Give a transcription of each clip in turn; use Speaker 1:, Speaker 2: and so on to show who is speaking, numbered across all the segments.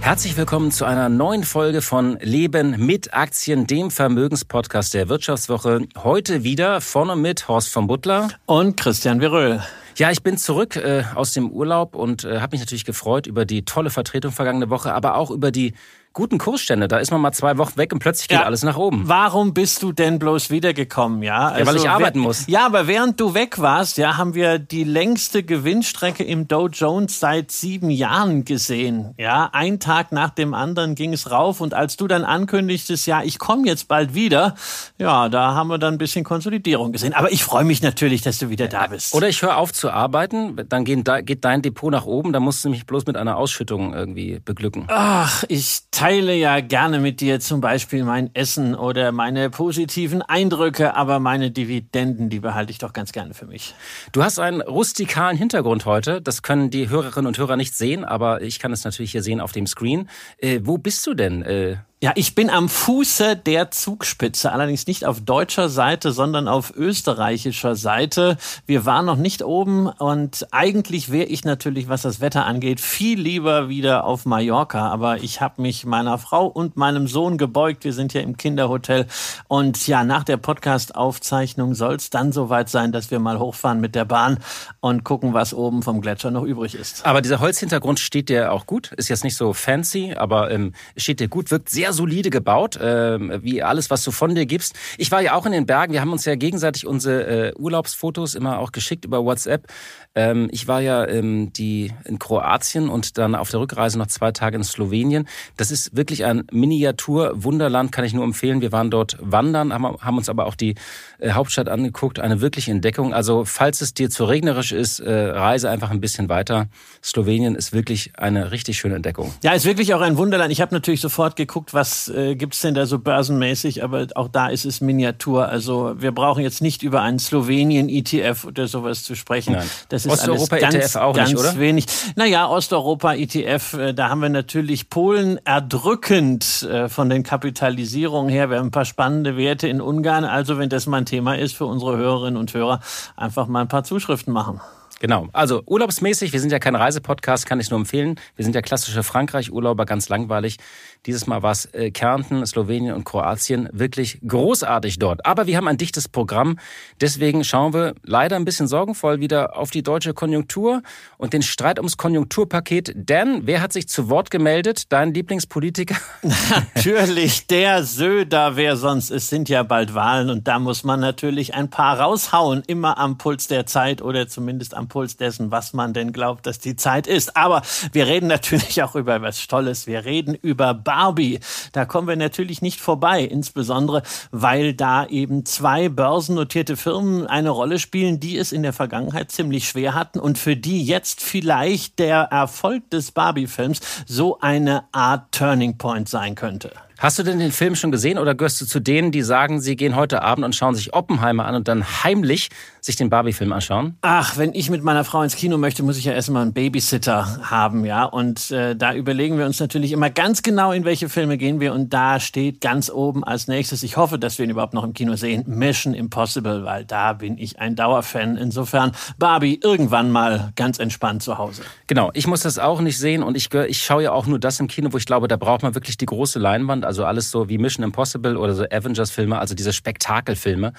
Speaker 1: Herzlich willkommen zu einer neuen Folge von Leben mit Aktien, dem Vermögenspodcast der Wirtschaftswoche. Heute wieder vorne mit Horst von Butler
Speaker 2: und Christian Viröl.
Speaker 1: Ja, ich bin zurück äh, aus dem Urlaub und äh, habe mich natürlich gefreut über die tolle Vertretung vergangene Woche, aber auch über die guten Kursstände. Da ist man mal zwei Wochen weg und plötzlich geht ja. alles nach oben.
Speaker 2: Warum bist du denn bloß wiedergekommen? Ja,
Speaker 1: also, ja weil ich also arbeiten muss.
Speaker 2: Ja, aber während du weg warst, ja, haben wir die längste Gewinnstrecke im Dow Jones seit sieben Jahren gesehen. Ja, ein Tag nach dem anderen ging es rauf und als du dann ankündigtest, ja, ich komme jetzt bald wieder, ja, da haben wir dann ein bisschen Konsolidierung gesehen. Aber ich freue mich natürlich, dass du wieder da bist.
Speaker 1: Oder ich höre auf zu arbeiten, dann geht dein Depot nach oben, dann musst du mich bloß mit einer Ausschüttung irgendwie beglücken.
Speaker 2: Ach, ich teile ja gerne mit dir zum Beispiel mein Essen oder meine positiven Eindrücke, aber meine Dividenden, die behalte ich doch ganz gerne für mich.
Speaker 1: Du hast einen rustikalen Hintergrund heute. Das können die Hörerinnen und Hörer nicht sehen, aber ich kann es natürlich hier sehen auf dem Screen. Äh, wo bist du denn? Äh
Speaker 2: ja, ich bin am Fuße der Zugspitze, allerdings nicht auf deutscher Seite, sondern auf österreichischer Seite. Wir waren noch nicht oben und eigentlich wäre ich natürlich, was das Wetter angeht, viel lieber wieder auf Mallorca. Aber ich habe mich meiner Frau und meinem Sohn gebeugt. Wir sind ja im Kinderhotel und ja, nach der Podcast-Aufzeichnung soll es dann soweit sein, dass wir mal hochfahren mit der Bahn und gucken, was oben vom Gletscher noch übrig ist.
Speaker 1: Aber dieser Holzhintergrund steht dir auch gut. Ist jetzt nicht so fancy, aber ähm, steht dir gut, wirkt sehr sehr solide gebaut, äh, wie alles, was du von dir gibst. Ich war ja auch in den Bergen. Wir haben uns ja gegenseitig unsere äh, Urlaubsfotos immer auch geschickt über WhatsApp. Ähm, ich war ja ähm, die in Kroatien und dann auf der Rückreise noch zwei Tage in Slowenien. Das ist wirklich ein Miniatur-Wunderland, kann ich nur empfehlen. Wir waren dort wandern, haben, haben uns aber auch die äh, Hauptstadt angeguckt. Eine wirkliche Entdeckung. Also falls es dir zu regnerisch ist, äh, reise einfach ein bisschen weiter. Slowenien ist wirklich eine richtig schöne Entdeckung.
Speaker 2: Ja, ist wirklich auch ein Wunderland. Ich habe natürlich sofort geguckt, was äh, gibt's denn da so börsenmäßig, aber auch da ist es Miniatur. Also wir brauchen jetzt nicht über einen Slowenien-ETF oder sowas zu sprechen.
Speaker 1: Nein. Das ist Osteuropa alles ganz, ETF auch
Speaker 2: ganz
Speaker 1: nicht, oder?
Speaker 2: wenig. Naja, Osteuropa ETF, äh, da haben wir natürlich Polen erdrückend äh, von den Kapitalisierungen her. Wir haben ein paar spannende Werte in Ungarn. Also wenn das mal ein Thema ist für unsere Hörerinnen und Hörer, einfach mal ein paar Zuschriften machen.
Speaker 1: Genau. Also urlaubsmäßig, wir sind ja kein Reisepodcast, kann ich nur empfehlen. Wir sind ja klassische Frankreich-Urlauber, ganz langweilig. Dieses Mal war es äh, Kärnten, Slowenien und Kroatien. Wirklich großartig dort. Aber wir haben ein dichtes Programm. Deswegen schauen wir leider ein bisschen sorgenvoll wieder auf die deutsche Konjunktur und den Streit ums Konjunkturpaket. Denn wer hat sich zu Wort gemeldet? Dein Lieblingspolitiker?
Speaker 2: Natürlich der Söder. Wer sonst? Es sind ja bald Wahlen und da muss man natürlich ein paar raushauen. Immer am Puls der Zeit oder zumindest am Puls dessen, was man denn glaubt, dass die Zeit ist. Aber wir reden natürlich auch über was Tolles. Wir reden über Barbie. Da kommen wir natürlich nicht vorbei, insbesondere weil da eben zwei börsennotierte Firmen eine Rolle spielen, die es in der Vergangenheit ziemlich schwer hatten und für die jetzt vielleicht der Erfolg des Barbie-Films so eine Art Turning Point sein könnte.
Speaker 1: Hast du denn den Film schon gesehen oder gehörst du zu denen, die sagen, sie gehen heute Abend und schauen sich Oppenheimer an und dann heimlich sich den Barbie-Film anschauen?
Speaker 2: Ach, wenn ich mit meiner Frau ins Kino möchte, muss ich ja erstmal einen Babysitter haben, ja. Und äh, da überlegen wir uns natürlich immer ganz genau, in welche Filme gehen wir. Und da steht ganz oben als nächstes, ich hoffe, dass wir ihn überhaupt noch im Kino sehen, Mission Impossible, weil da bin ich ein Dauerfan. Insofern Barbie irgendwann mal ganz entspannt zu Hause.
Speaker 1: Genau, ich muss das auch nicht sehen und ich, ich schaue ja auch nur das im Kino, wo ich glaube, da braucht man wirklich die große Leinwand also alles so wie Mission Impossible oder so Avengers-Filme, also diese Spektakelfilme,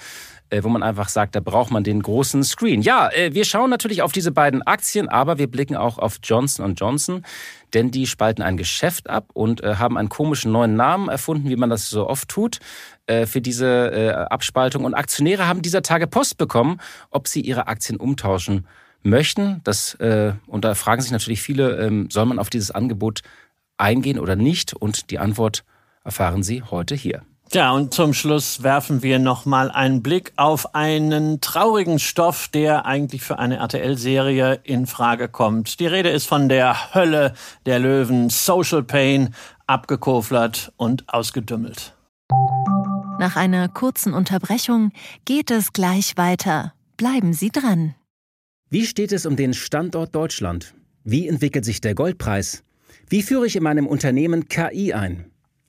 Speaker 1: äh, wo man einfach sagt, da braucht man den großen Screen. Ja, äh, wir schauen natürlich auf diese beiden Aktien, aber wir blicken auch auf Johnson Johnson, denn die spalten ein Geschäft ab und äh, haben einen komischen neuen Namen erfunden, wie man das so oft tut für diese Abspaltung. Und Aktionäre haben dieser Tage Post bekommen, ob sie ihre Aktien umtauschen möchten. Das, und da fragen sich natürlich viele, ähm, soll man auf dieses Angebot eingehen oder nicht? Und die Antwort erfahren Sie heute hier.
Speaker 2: Ja, und zum Schluss werfen wir nochmal einen Blick auf einen traurigen Stoff, der eigentlich für eine RTL-Serie in Frage kommt. Die Rede ist von der Hölle der Löwen, Social Pain, abgekoflert und ausgedümmelt.
Speaker 3: Nach einer kurzen Unterbrechung geht es gleich weiter. Bleiben Sie dran.
Speaker 1: Wie steht es um den Standort Deutschland? Wie entwickelt sich der Goldpreis? Wie führe ich in meinem Unternehmen KI ein?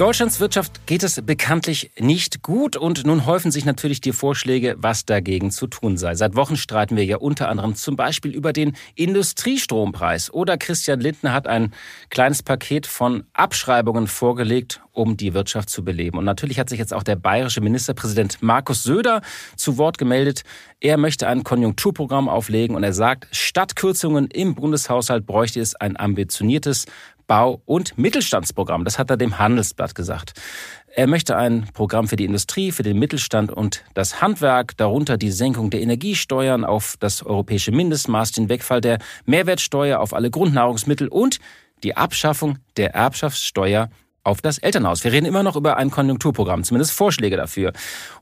Speaker 1: Deutschlands Wirtschaft geht es bekanntlich nicht gut und nun häufen sich natürlich die Vorschläge, was dagegen zu tun sei. Seit Wochen streiten wir ja unter anderem zum Beispiel über den Industriestrompreis oder Christian Lindner hat ein kleines Paket von Abschreibungen vorgelegt, um die Wirtschaft zu beleben. Und natürlich hat sich jetzt auch der bayerische Ministerpräsident Markus Söder zu Wort gemeldet. Er möchte ein Konjunkturprogramm auflegen und er sagt, statt Kürzungen im Bundeshaushalt bräuchte es ein ambitioniertes Bau- und Mittelstandsprogramm. Das hat er dem Handelsblatt gesagt. Er möchte ein Programm für die Industrie, für den Mittelstand und das Handwerk, darunter die Senkung der Energiesteuern auf das europäische Mindestmaß, den Wegfall der Mehrwertsteuer auf alle Grundnahrungsmittel und die Abschaffung der Erbschaftssteuer auf das Elternhaus. Wir reden immer noch über ein Konjunkturprogramm, zumindest Vorschläge dafür.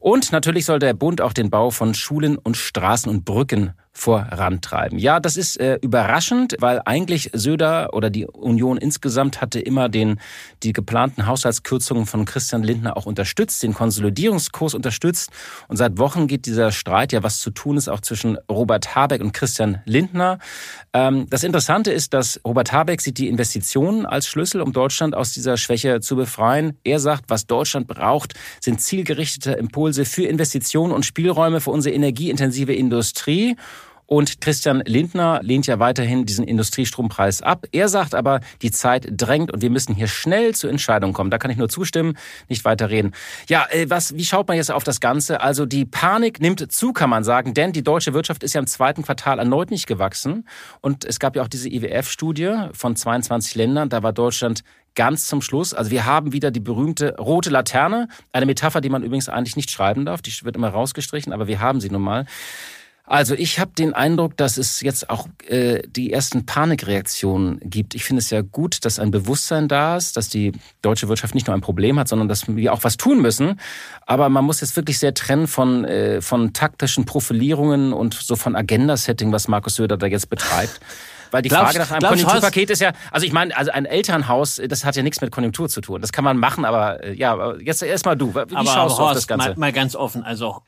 Speaker 1: Und natürlich soll der Bund auch den Bau von Schulen und Straßen und Brücken vorantreiben. Ja, das ist äh, überraschend, weil eigentlich Söder oder die Union insgesamt hatte immer den die geplanten Haushaltskürzungen von Christian Lindner auch unterstützt, den Konsolidierungskurs unterstützt und seit Wochen geht dieser Streit ja, was zu tun ist, auch zwischen Robert Habeck und Christian Lindner. Ähm, das Interessante ist, dass Robert Habeck sieht die Investitionen als Schlüssel, um Deutschland aus dieser Schwäche zu befreien. Er sagt, was Deutschland braucht, sind zielgerichtete Impulse für Investitionen und Spielräume für unsere energieintensive Industrie. Und Christian Lindner lehnt ja weiterhin diesen Industriestrompreis ab. Er sagt aber, die Zeit drängt und wir müssen hier schnell zu Entscheidungen kommen. Da kann ich nur zustimmen, nicht weiter reden. Ja, äh, was, wie schaut man jetzt auf das Ganze? Also die Panik nimmt zu, kann man sagen, denn die deutsche Wirtschaft ist ja im zweiten Quartal erneut nicht gewachsen. Und es gab ja auch diese IWF-Studie von 22 Ländern. Da war Deutschland ganz zum Schluss. Also wir haben wieder die berühmte rote Laterne, eine Metapher, die man übrigens eigentlich nicht schreiben darf. Die wird immer rausgestrichen, aber wir haben sie nun mal. Also ich habe den Eindruck, dass es jetzt auch äh, die ersten Panikreaktionen gibt. Ich finde es ja gut, dass ein Bewusstsein da ist, dass die deutsche Wirtschaft nicht nur ein Problem hat, sondern dass wir auch was tun müssen. Aber man muss jetzt wirklich sehr trennen von, äh, von taktischen Profilierungen und so von Agenda-Setting, was Markus Söder da jetzt betreibt. Weil die glaubst, Frage nach einem Konjunkturpaket ist ja, also ich meine, also ein Elternhaus, das hat ja nichts mit Konjunktur zu tun. Das kann man machen, aber äh, ja, jetzt erstmal du. Wie aber schaust du auf das Ganze?
Speaker 2: Mal, mal ganz offen, also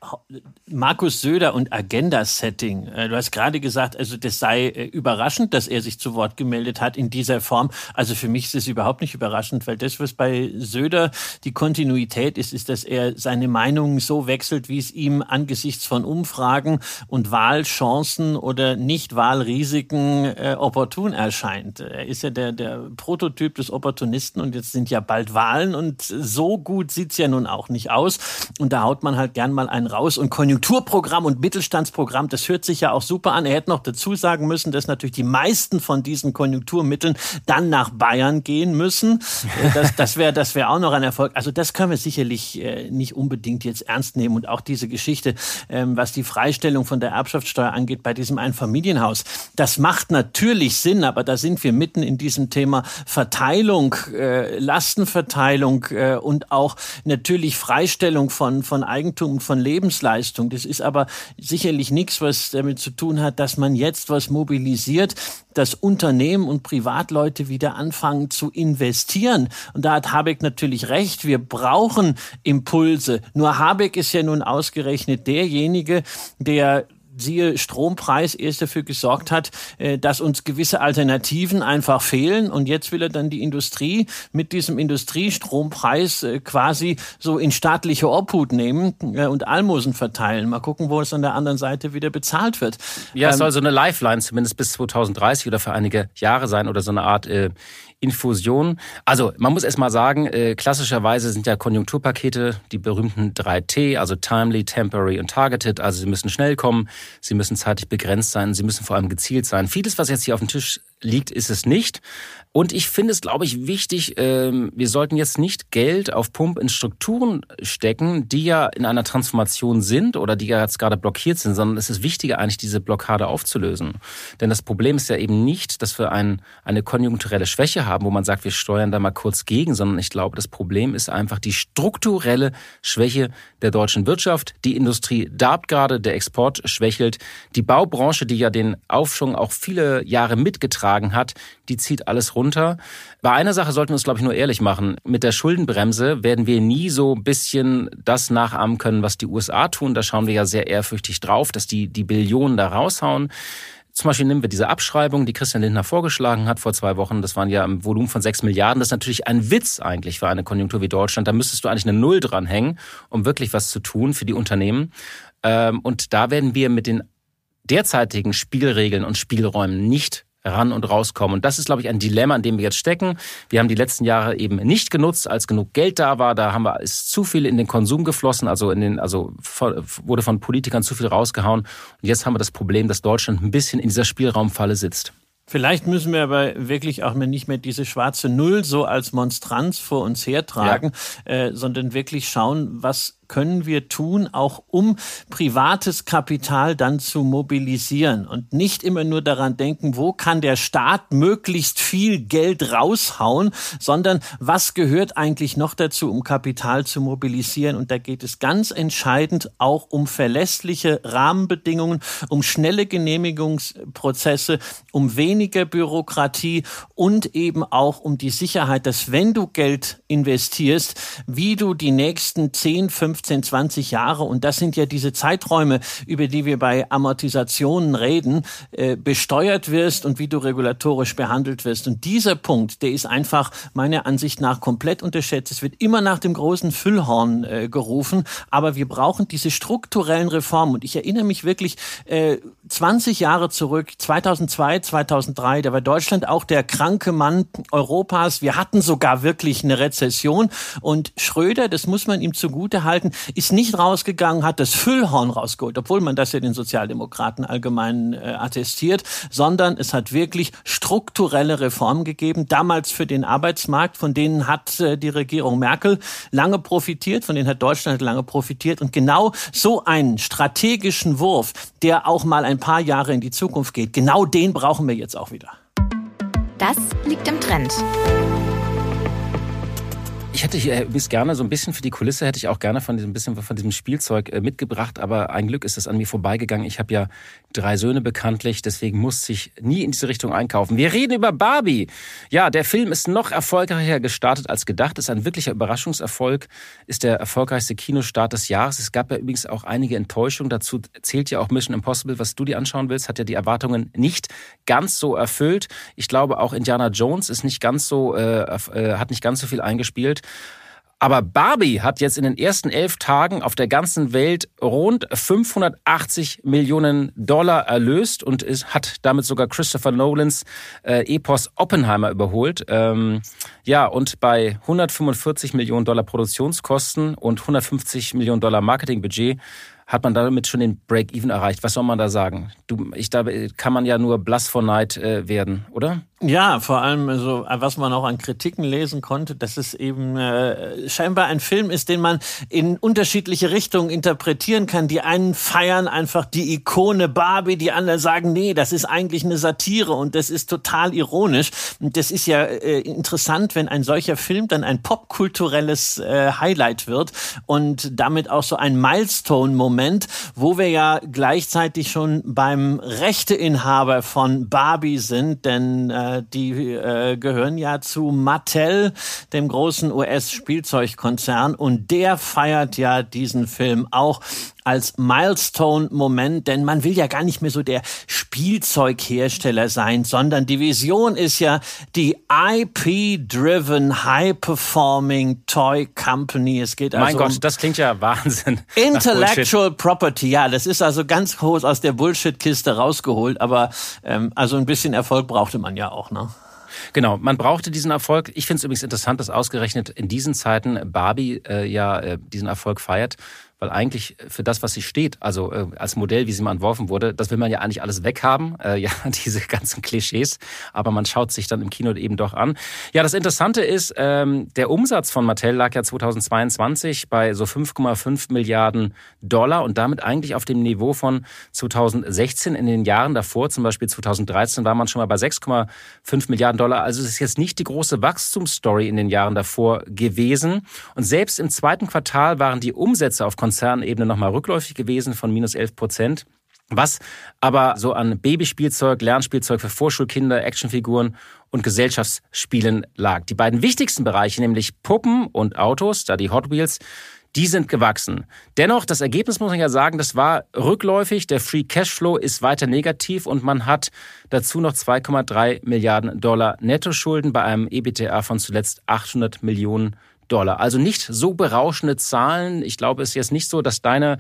Speaker 2: Markus Söder und Agenda-Setting. Äh, du hast gerade gesagt, also das sei äh, überraschend, dass er sich zu Wort gemeldet hat in dieser Form. Also für mich ist es überhaupt nicht überraschend, weil das, was bei Söder die Kontinuität ist, ist, dass er seine Meinung so wechselt, wie es ihm angesichts von Umfragen und Wahlchancen oder Nicht-Wahlrisiken äh, äh, opportun erscheint. Er ist ja der, der Prototyp des Opportunisten und jetzt sind ja bald Wahlen und so gut sieht's ja nun auch nicht aus. Und da haut man halt gern mal einen raus. Und Konjunkturprogramm und Mittelstandsprogramm, das hört sich ja auch super an. Er hätte noch dazu sagen müssen, dass natürlich die meisten von diesen Konjunkturmitteln dann nach Bayern gehen müssen. Äh, das, das wäre das wäre auch noch ein Erfolg. Also das können wir sicherlich äh, nicht unbedingt jetzt ernst nehmen. Und auch diese Geschichte, ähm, was die Freistellung von der Erbschaftssteuer angeht bei diesem Einfamilienhaus, das macht natürlich natürlich Sinn, aber da sind wir mitten in diesem Thema Verteilung, äh, Lastenverteilung äh, und auch natürlich Freistellung von, von Eigentum und von Lebensleistung. Das ist aber sicherlich nichts, was damit zu tun hat, dass man jetzt was mobilisiert, dass Unternehmen und Privatleute wieder anfangen zu investieren. Und da hat Habeck natürlich recht. Wir brauchen Impulse. Nur Habeck ist ja nun ausgerechnet derjenige, der siehe Strompreis, erst dafür gesorgt hat, äh, dass uns gewisse Alternativen einfach fehlen. Und jetzt will er dann die Industrie mit diesem Industriestrompreis äh, quasi so in staatliche Obhut nehmen äh, und Almosen verteilen. Mal gucken, wo es an der anderen Seite wieder bezahlt wird.
Speaker 1: Ja, es ähm, soll so eine Lifeline zumindest bis 2030 oder für einige Jahre sein oder so eine Art Infusion. Also man muss erst mal sagen, äh, klassischerweise sind ja Konjunkturpakete die berühmten 3T, also Timely, Temporary und Targeted. Also sie müssen schnell kommen, sie müssen zeitlich begrenzt sein, sie müssen vor allem gezielt sein. Vieles, was jetzt hier auf dem Tisch liegt, ist es nicht. Und ich finde es, glaube ich, wichtig, ähm, wir sollten jetzt nicht Geld auf Pump in Strukturen stecken, die ja in einer Transformation sind oder die ja jetzt gerade blockiert sind, sondern es ist wichtiger eigentlich, diese Blockade aufzulösen. Denn das Problem ist ja eben nicht, dass wir ein, eine konjunkturelle Schwäche haben, wo man sagt, wir steuern da mal kurz gegen, sondern ich glaube, das Problem ist einfach die strukturelle Schwäche der deutschen Wirtschaft. Die Industrie darbt gerade, der Export schwächelt. Die Baubranche, die ja den Aufschwung auch viele Jahre mitgetragen hat, die zieht alles runter. Bei einer Sache sollten wir uns, glaube ich, nur ehrlich machen. Mit der Schuldenbremse werden wir nie so ein bisschen das nachahmen können, was die USA tun. Da schauen wir ja sehr ehrfürchtig drauf, dass die die Billionen da raushauen. Zum Beispiel nehmen wir diese Abschreibung, die Christian Lindner vorgeschlagen hat vor zwei Wochen. Das waren ja im Volumen von sechs Milliarden. Das ist natürlich ein Witz eigentlich für eine Konjunktur wie Deutschland. Da müsstest du eigentlich eine Null dranhängen, um wirklich was zu tun für die Unternehmen. Ähm, und da werden wir mit den derzeitigen Spielregeln und Spielräumen nicht ran und rauskommen. Und das ist, glaube ich, ein Dilemma, in dem wir jetzt stecken. Wir haben die letzten Jahre eben nicht genutzt, als genug Geld da war. Da haben wir, ist zu viel in den Konsum geflossen, also in den, also wurde von Politikern zu viel rausgehauen. Und jetzt haben wir das Problem, dass Deutschland ein bisschen in dieser Spielraumfalle sitzt.
Speaker 2: Vielleicht müssen wir aber wirklich auch nicht mehr diese schwarze Null so als Monstranz vor uns hertragen, ja. äh, sondern wirklich schauen, was können wir tun, auch um privates Kapital dann zu mobilisieren und nicht immer nur daran denken, wo kann der Staat möglichst viel Geld raushauen, sondern was gehört eigentlich noch dazu, um Kapital zu mobilisieren. Und da geht es ganz entscheidend auch um verlässliche Rahmenbedingungen, um schnelle Genehmigungsprozesse, um weniger Bürokratie und eben auch um die Sicherheit, dass wenn du Geld investierst, wie du die nächsten 10, 15 15, 20 Jahre, und das sind ja diese Zeiträume, über die wir bei Amortisationen reden, äh, besteuert wirst und wie du regulatorisch behandelt wirst. Und dieser Punkt, der ist einfach meiner Ansicht nach komplett unterschätzt. Es wird immer nach dem großen Füllhorn äh, gerufen, aber wir brauchen diese strukturellen Reformen. Und ich erinnere mich wirklich äh, 20 Jahre zurück, 2002, 2003, da war Deutschland auch der kranke Mann Europas. Wir hatten sogar wirklich eine Rezession. Und Schröder, das muss man ihm zugute halten, ist nicht rausgegangen, hat das Füllhorn rausgeholt, obwohl man das ja den Sozialdemokraten allgemein äh, attestiert, sondern es hat wirklich strukturelle Reformen gegeben, damals für den Arbeitsmarkt, von denen hat äh, die Regierung Merkel lange profitiert, von denen hat Deutschland lange profitiert und genau so einen strategischen Wurf, der auch mal ein paar Jahre in die Zukunft geht, genau den brauchen wir jetzt auch wieder.
Speaker 4: Das liegt im Trend.
Speaker 1: Ich hätte hier übrigens gerne so ein bisschen für die Kulisse hätte ich auch gerne von diesem bisschen von diesem Spielzeug äh, mitgebracht, aber ein Glück ist es an mir vorbeigegangen. Ich habe ja drei Söhne bekanntlich, deswegen musste ich nie in diese Richtung einkaufen. Wir reden über Barbie. Ja, der Film ist noch erfolgreicher gestartet als gedacht. Ist ein wirklicher Überraschungserfolg. Ist der erfolgreichste Kinostart des Jahres. Es gab ja übrigens auch einige Enttäuschungen. Dazu zählt ja auch Mission Impossible, was du dir anschauen willst, hat ja die Erwartungen nicht ganz so erfüllt. Ich glaube auch Indiana Jones ist nicht ganz so äh, äh hat nicht ganz so viel eingespielt. Aber Barbie hat jetzt in den ersten elf Tagen auf der ganzen Welt rund 580 Millionen Dollar erlöst und ist, hat damit sogar Christopher Nolans äh, Epos Oppenheimer überholt. Ähm, ja, und bei 145 Millionen Dollar Produktionskosten und 150 Millionen Dollar Marketingbudget hat man damit schon den Break-Even erreicht. Was soll man da sagen? Du, ich, da kann man ja nur blass vor Neid äh, werden, oder?
Speaker 2: Ja, vor allem, also, was man auch an Kritiken lesen konnte, dass es eben äh, scheinbar ein Film ist, den man in unterschiedliche Richtungen interpretieren kann. Die einen feiern einfach die Ikone Barbie, die anderen sagen, nee, das ist eigentlich eine Satire und das ist total ironisch. Und das ist ja äh, interessant, wenn ein solcher Film dann ein popkulturelles äh, Highlight wird und damit auch so ein Milestone-Moment, wo wir ja gleichzeitig schon beim Rechteinhaber von Barbie sind, denn äh, äh, die äh, gehören ja zu Mattel, dem großen US-Spielzeugkonzern, und der feiert ja diesen Film auch als Milestone-Moment, denn man will ja gar nicht mehr so der Spielzeughersteller sein, sondern die Vision ist ja die IP-driven, high-performing Toy Company. Es geht also
Speaker 1: mein Gott, um das klingt ja Wahnsinn.
Speaker 2: Intellectual Property, ja, das ist also ganz groß aus der Bullshit-Kiste rausgeholt, aber ähm, also ein bisschen Erfolg brauchte man ja auch, ne?
Speaker 1: Genau, man brauchte diesen Erfolg. Ich finde es übrigens interessant, dass ausgerechnet in diesen Zeiten Barbie äh, ja äh, diesen Erfolg feiert weil eigentlich für das, was sie steht, also äh, als Modell, wie sie mal entworfen wurde, das will man ja eigentlich alles weghaben, äh, ja, diese ganzen Klischees, aber man schaut sich dann im Kino eben doch an. Ja, das Interessante ist, ähm, der Umsatz von Mattel lag ja 2022 bei so 5,5 Milliarden Dollar und damit eigentlich auf dem Niveau von 2016 in den Jahren davor, zum Beispiel 2013 war man schon mal bei 6,5 Milliarden Dollar. Also es ist jetzt nicht die große Wachstumsstory in den Jahren davor gewesen. Und selbst im zweiten Quartal waren die Umsätze auf Konzernebene nochmal rückläufig gewesen von minus 11 Prozent. Was aber so an Babyspielzeug, Lernspielzeug für Vorschulkinder, Actionfiguren und Gesellschaftsspielen lag. Die beiden wichtigsten Bereiche, nämlich Puppen und Autos, da die Hot Wheels, die sind gewachsen. Dennoch, das Ergebnis muss man ja sagen, das war rückläufig. Der Free Cashflow ist weiter negativ und man hat dazu noch 2,3 Milliarden Dollar Nettoschulden bei einem EBTA von zuletzt 800 Millionen Dollar. Also nicht so berauschende Zahlen. Ich glaube, es ist jetzt nicht so, dass deine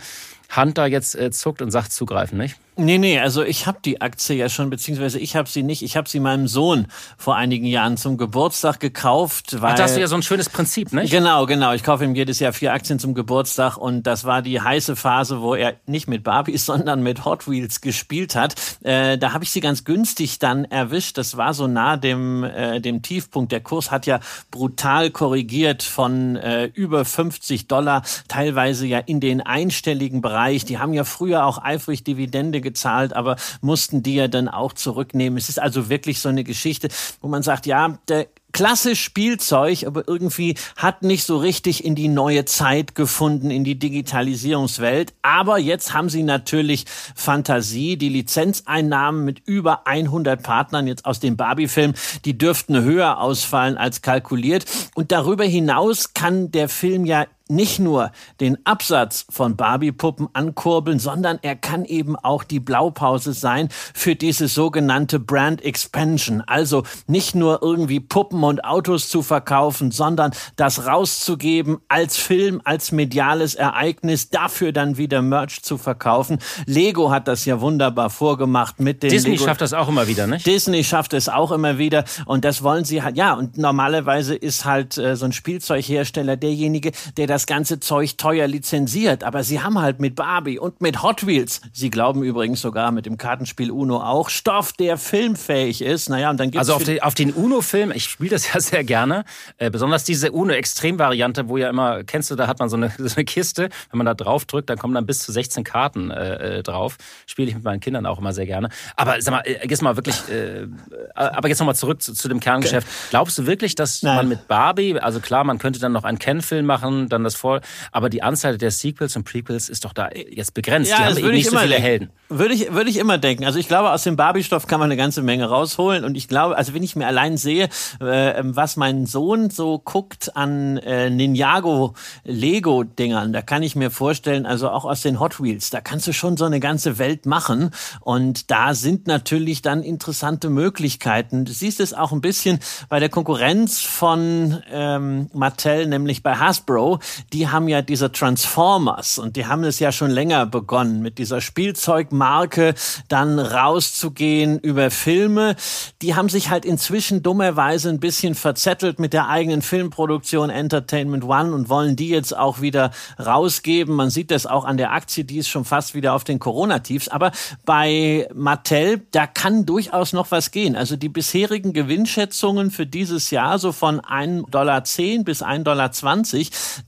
Speaker 1: Hand da jetzt äh, zuckt und sagt zugreifen, nicht?
Speaker 2: Nee, nee, also ich habe die Aktie ja schon, beziehungsweise ich habe sie nicht. Ich habe sie meinem Sohn vor einigen Jahren zum Geburtstag gekauft. Weil,
Speaker 1: Ach, das ist ja so ein schönes Prinzip, nicht?
Speaker 2: Genau, genau. Ich kaufe ihm jedes Jahr vier Aktien zum Geburtstag und das war die heiße Phase, wo er nicht mit Barbies, sondern mit Hot Wheels gespielt hat. Äh, da habe ich sie ganz günstig dann erwischt. Das war so nah dem, äh, dem Tiefpunkt. Der Kurs hat ja brutal korrigiert von äh, über 50 Dollar, teilweise ja in den einstelligen Bereich. Die haben ja früher auch eifrig Dividende gezahlt, aber mussten die ja dann auch zurücknehmen. Es ist also wirklich so eine Geschichte, wo man sagt, ja, der klassisch Spielzeug, aber irgendwie hat nicht so richtig in die neue Zeit gefunden, in die Digitalisierungswelt. Aber jetzt haben sie natürlich Fantasie. Die Lizenzeinnahmen mit über 100 Partnern jetzt aus dem Barbie-Film, die dürften höher ausfallen als kalkuliert. Und darüber hinaus kann der Film ja nicht nur den Absatz von Barbie-Puppen ankurbeln, sondern er kann eben auch die Blaupause sein für diese sogenannte Brand Expansion. Also nicht nur irgendwie Puppen und Autos zu verkaufen, sondern das rauszugeben als Film, als mediales Ereignis, dafür dann wieder Merch zu verkaufen. Lego hat das ja wunderbar vorgemacht mit den
Speaker 1: Disney
Speaker 2: Lego
Speaker 1: schafft das auch immer wieder, nicht?
Speaker 2: Disney schafft es auch immer wieder und das wollen sie halt, ja, und normalerweise ist halt äh, so ein Spielzeughersteller derjenige, der das das ganze Zeug teuer lizenziert. Aber sie haben halt mit Barbie und mit Hot Wheels, sie glauben übrigens sogar mit dem Kartenspiel Uno auch, Stoff, der filmfähig ist. Naja, und dann gibt's
Speaker 1: Also auf, die, auf den Uno-Film, ich spiele das ja sehr gerne, äh, besonders diese Uno-Extrem-Variante, wo ja immer, kennst du, da hat man so eine, so eine Kiste, wenn man da drauf drückt, dann kommen dann bis zu 16 Karten äh, äh, drauf. Spiele ich mit meinen Kindern auch immer sehr gerne. Aber sag mal, äh, jetzt mal wirklich, äh, aber jetzt nochmal zurück zu, zu, dem Kerngeschäft. Glaubst du wirklich, dass Nein. man mit Barbie, also klar, man könnte dann noch einen Ken-Film machen, dann das das voll. Aber die Anzahl der Sequels und Prequels ist doch da jetzt begrenzt.
Speaker 2: Ja,
Speaker 1: die
Speaker 2: haben eben nicht so viele denken. Helden. Würde ich, würde ich immer denken. Also ich glaube, aus dem Barbie-Stoff kann man eine ganze Menge rausholen. Und ich glaube, also wenn ich mir allein sehe, äh, was mein Sohn so guckt an äh, Ninjago Lego-Dingern, da kann ich mir vorstellen, also auch aus den Hot Wheels, da kannst du schon so eine ganze Welt machen. Und da sind natürlich dann interessante Möglichkeiten. Du siehst es auch ein bisschen bei der Konkurrenz von ähm, Mattel, nämlich bei Hasbro die haben ja diese Transformers und die haben es ja schon länger begonnen mit dieser Spielzeugmarke dann rauszugehen über Filme. Die haben sich halt inzwischen dummerweise ein bisschen verzettelt mit der eigenen Filmproduktion Entertainment One und wollen die jetzt auch wieder rausgeben. Man sieht das auch an der Aktie, die ist schon fast wieder auf den Corona-Tiefs. Aber bei Mattel, da kann durchaus noch was gehen. Also die bisherigen Gewinnschätzungen für dieses Jahr so von 1,10 Dollar bis 1,20 Dollar,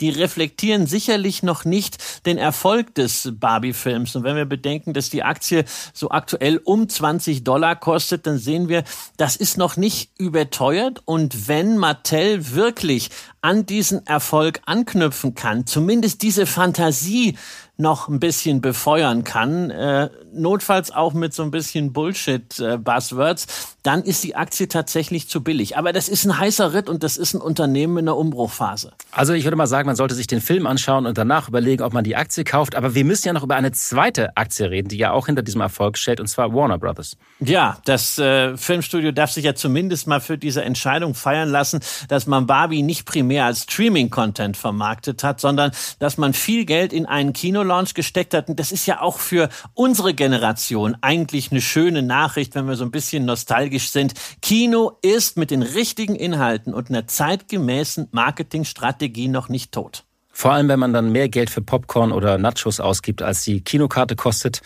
Speaker 2: die reflektieren sicherlich noch nicht den Erfolg des Barbie-Films. Und wenn wir bedenken, dass die Aktie so aktuell um 20 Dollar kostet, dann sehen wir, das ist noch nicht überteuert. Und wenn Mattel wirklich an diesen Erfolg anknüpfen kann, zumindest diese Fantasie noch ein bisschen befeuern kann, äh, notfalls auch mit so ein bisschen Bullshit-Buzzwords, äh, dann ist die Aktie tatsächlich zu billig. Aber das ist ein heißer Ritt und das ist ein Unternehmen in der Umbruchphase.
Speaker 1: Also ich würde mal sagen, man sollte sich den Film anschauen und danach überlegen, ob man die Aktie kauft. Aber wir müssen ja noch über eine zweite Aktie reden, die ja auch hinter diesem Erfolg steht, und zwar Warner Brothers.
Speaker 2: Ja, das äh, Filmstudio darf sich ja zumindest mal für diese Entscheidung feiern lassen, dass man Barbie nicht primär als Streaming-Content vermarktet hat, sondern dass man viel Geld in einen Kinolaunch gesteckt hat. Und das ist ja auch für unsere Generation eigentlich eine schöne Nachricht, wenn wir so ein bisschen nostalgisch sind. Kino ist mit den richtigen Inhalten und einer zeitgemäßen Marketingstrategie noch nicht tot.
Speaker 1: Vor allem, wenn man dann mehr Geld für Popcorn oder Nachos ausgibt, als die Kinokarte kostet,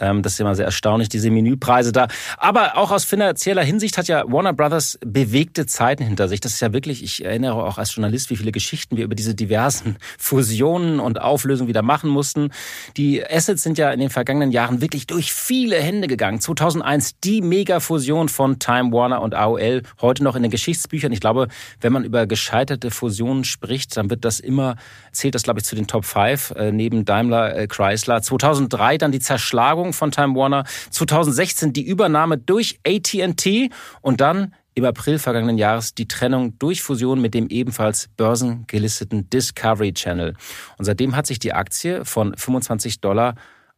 Speaker 1: das ist immer sehr erstaunlich, diese Menüpreise da. Aber auch aus finanzieller Hinsicht hat ja Warner Brothers bewegte Zeiten hinter sich. Das ist ja wirklich, ich erinnere auch als Journalist, wie viele Geschichten wir über diese diversen Fusionen und Auflösungen wieder machen mussten. Die Assets sind ja in den vergangenen Jahren wirklich durch viele Hände gegangen. 2001 die Mega-Fusion von Time Warner und AOL, heute noch in den Geschichtsbüchern. Ich glaube, wenn man über gescheiterte Fusionen spricht, dann wird das immer, zählt das glaube ich zu den Top 5, äh, neben Daimler, äh, Chrysler. 2003 dann die Zerschlagung von Time Warner, 2016 die Übernahme durch AT&T und dann im April vergangenen Jahres die Trennung durch Fusion mit dem ebenfalls börsengelisteten Discovery Channel. Und seitdem hat sich die Aktie von 25 Dollar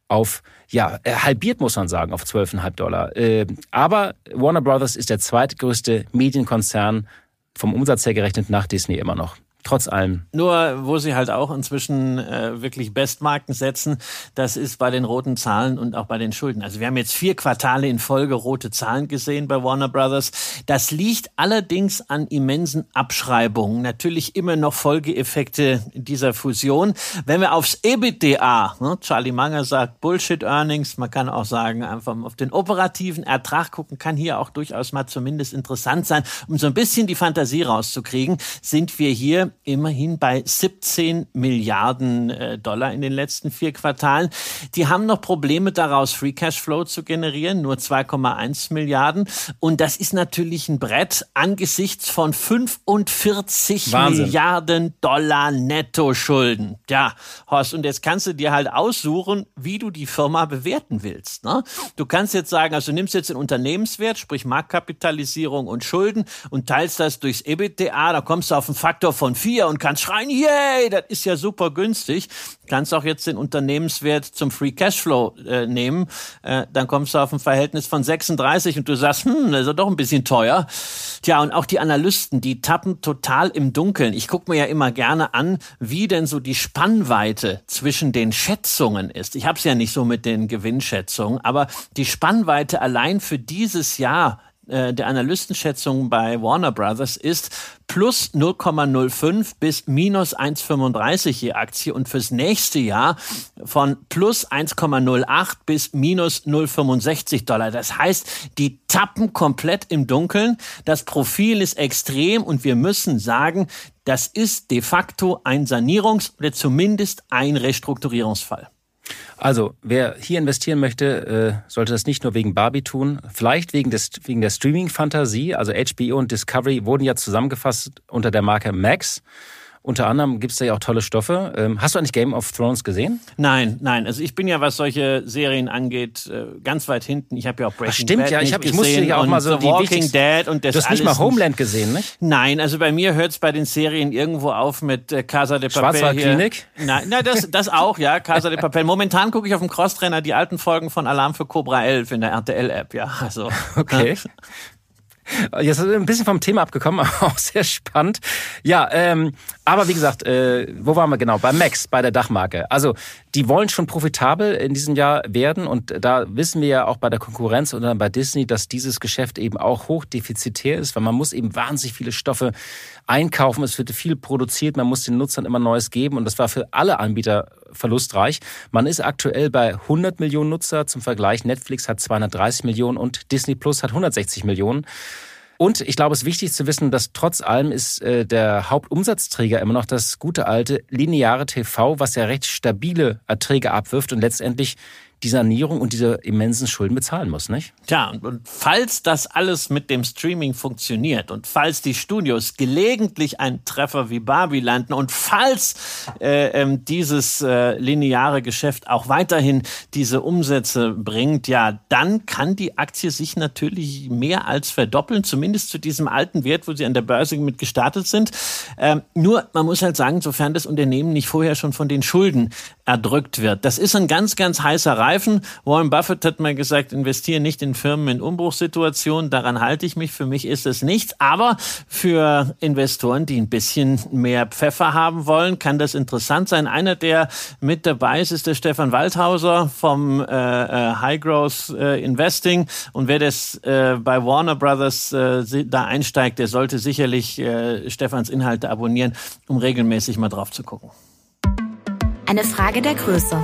Speaker 1: auf, ja, äh, halbiert muss man sagen, auf 12,5 Dollar. Äh, aber Warner Brothers ist der zweitgrößte Medienkonzern vom Umsatz her gerechnet nach Disney immer noch. Trotz allem.
Speaker 2: Nur, wo sie halt auch inzwischen äh, wirklich Bestmarken setzen, das ist bei den roten Zahlen und auch bei den Schulden. Also wir haben jetzt vier Quartale in Folge rote Zahlen gesehen bei Warner Brothers. Das liegt allerdings an immensen Abschreibungen. Natürlich immer noch Folgeeffekte dieser Fusion. Wenn wir aufs EBITDA, ne, Charlie Munger sagt Bullshit Earnings, man kann auch sagen, einfach auf den operativen Ertrag gucken, kann hier auch durchaus mal zumindest interessant sein. Um so ein bisschen die Fantasie rauszukriegen, sind wir hier immerhin bei 17 Milliarden äh, Dollar in den letzten vier Quartalen. Die haben noch Probleme daraus, Free Cash Flow zu generieren, nur 2,1 Milliarden. Und das ist natürlich ein Brett angesichts von 45 Wahnsinn. Milliarden Dollar Netto-Schulden. Ja, Horst, und jetzt kannst du dir halt aussuchen, wie du die Firma bewerten willst. Ne? Du kannst jetzt sagen, also du nimmst jetzt den Unternehmenswert, sprich Marktkapitalisierung und Schulden und teilst das durchs EBITDA, da kommst du auf einen Faktor von 4 und kannst schreien, yay, das ist ja super günstig. Kannst auch jetzt den Unternehmenswert zum Free Cashflow äh, nehmen, äh, dann kommst du auf ein Verhältnis von 36 und du sagst, hm, das ist doch ein bisschen teuer. Tja, und auch die Analysten, die tappen total im Dunkeln. Ich gucke mir ja immer gerne an, wie denn so die Spannweite zwischen den Schätzungen ist. Ich habe es ja nicht so mit den Gewinnschätzungen, aber die Spannweite allein für dieses Jahr äh, der Analystenschätzung bei Warner Brothers ist plus 0,05 bis minus 1,35 je Aktie und fürs nächste Jahr von plus 1,08 bis minus 0,65 Dollar. Das heißt, die tappen komplett im Dunkeln. Das Profil ist extrem und wir müssen sagen, das ist de facto ein Sanierungs- oder zumindest ein Restrukturierungsfall.
Speaker 1: Also, wer hier investieren möchte, äh, sollte das nicht nur wegen Barbie tun, vielleicht wegen, des, wegen der Streaming-Fantasie. Also HBO und Discovery wurden ja zusammengefasst unter der Marke Max. Unter anderem gibt es da ja auch tolle Stoffe. Ähm, hast du eigentlich Game of Thrones gesehen?
Speaker 2: Nein, nein. Also ich bin ja, was solche Serien angeht, äh, ganz weit hinten. Ich habe ja auch Breaking Ach,
Speaker 1: stimmt,
Speaker 2: Bad
Speaker 1: ja. Ich, hab, ich musste ja auch mal so
Speaker 2: The Walking Dead und das
Speaker 1: Du hast nicht mal Homeland gesehen, nicht?
Speaker 2: Nein, also bei mir hört es bei den Serien irgendwo auf mit äh, Casa de Papel.
Speaker 1: Schwarzwaldklinik?
Speaker 2: Nein, nein das, das auch, ja. Casa de Papel. Momentan gucke ich auf dem Crosstrainer die alten Folgen von Alarm für Cobra 11 in der RTL-App, ja. Also.
Speaker 1: Okay. Jetzt sind wir ein bisschen vom Thema abgekommen, aber auch sehr spannend. Ja, ähm, aber wie gesagt, äh, wo waren wir genau? Bei Max, bei der Dachmarke. Also die wollen schon profitabel in diesem Jahr werden und da wissen wir ja auch bei der Konkurrenz und dann bei Disney, dass dieses Geschäft eben auch hochdefizitär ist, weil man muss eben wahnsinnig viele Stoffe einkaufen, es wird viel produziert, man muss den Nutzern immer Neues geben und das war für alle Anbieter verlustreich. Man ist aktuell bei 100 Millionen Nutzer. Zum Vergleich, Netflix hat 230 Millionen und Disney Plus hat 160 Millionen. Und ich glaube, es ist wichtig zu wissen, dass trotz allem ist äh, der Hauptumsatzträger immer noch das gute alte lineare TV, was ja recht stabile Erträge abwirft und letztendlich die Sanierung und diese immensen Schulden bezahlen muss, nicht?
Speaker 2: Tja, und, und falls das alles mit dem Streaming funktioniert und falls die Studios gelegentlich einen Treffer wie Barbie landen und falls äh, ähm, dieses äh, lineare Geschäft auch weiterhin diese Umsätze bringt, ja, dann kann die Aktie sich natürlich mehr als verdoppeln, zumindest zu diesem alten Wert, wo sie an der Börse mit gestartet sind. Ähm, nur, man muss halt sagen, sofern das Unternehmen nicht vorher schon von den Schulden erdrückt wird. Das ist ein ganz, ganz heißer begreifen. Warren Buffett hat mal gesagt, investiere nicht in Firmen in Umbruchssituationen. Daran halte ich mich. Für mich ist es nichts. Aber für Investoren, die ein bisschen mehr Pfeffer haben wollen, kann das interessant sein. Einer, der mit dabei ist, ist der Stefan Waldhauser vom äh, äh High Growth äh, Investing. Und wer das äh, bei Warner Brothers äh, da einsteigt, der sollte sicherlich Stefans Inhalte abonnieren, um regelmäßig mal drauf zu gucken.
Speaker 4: Eine Frage der Größe.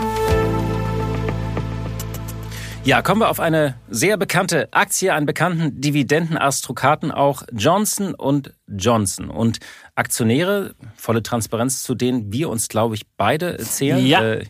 Speaker 1: Ja, kommen wir auf eine sehr bekannte Aktie, einen bekannten Dividendenaristokraten, auch Johnson und Johnson. Und Aktionäre, volle Transparenz, zu denen wir uns, glaube ich, beide zählen.
Speaker 2: Ja. Äh,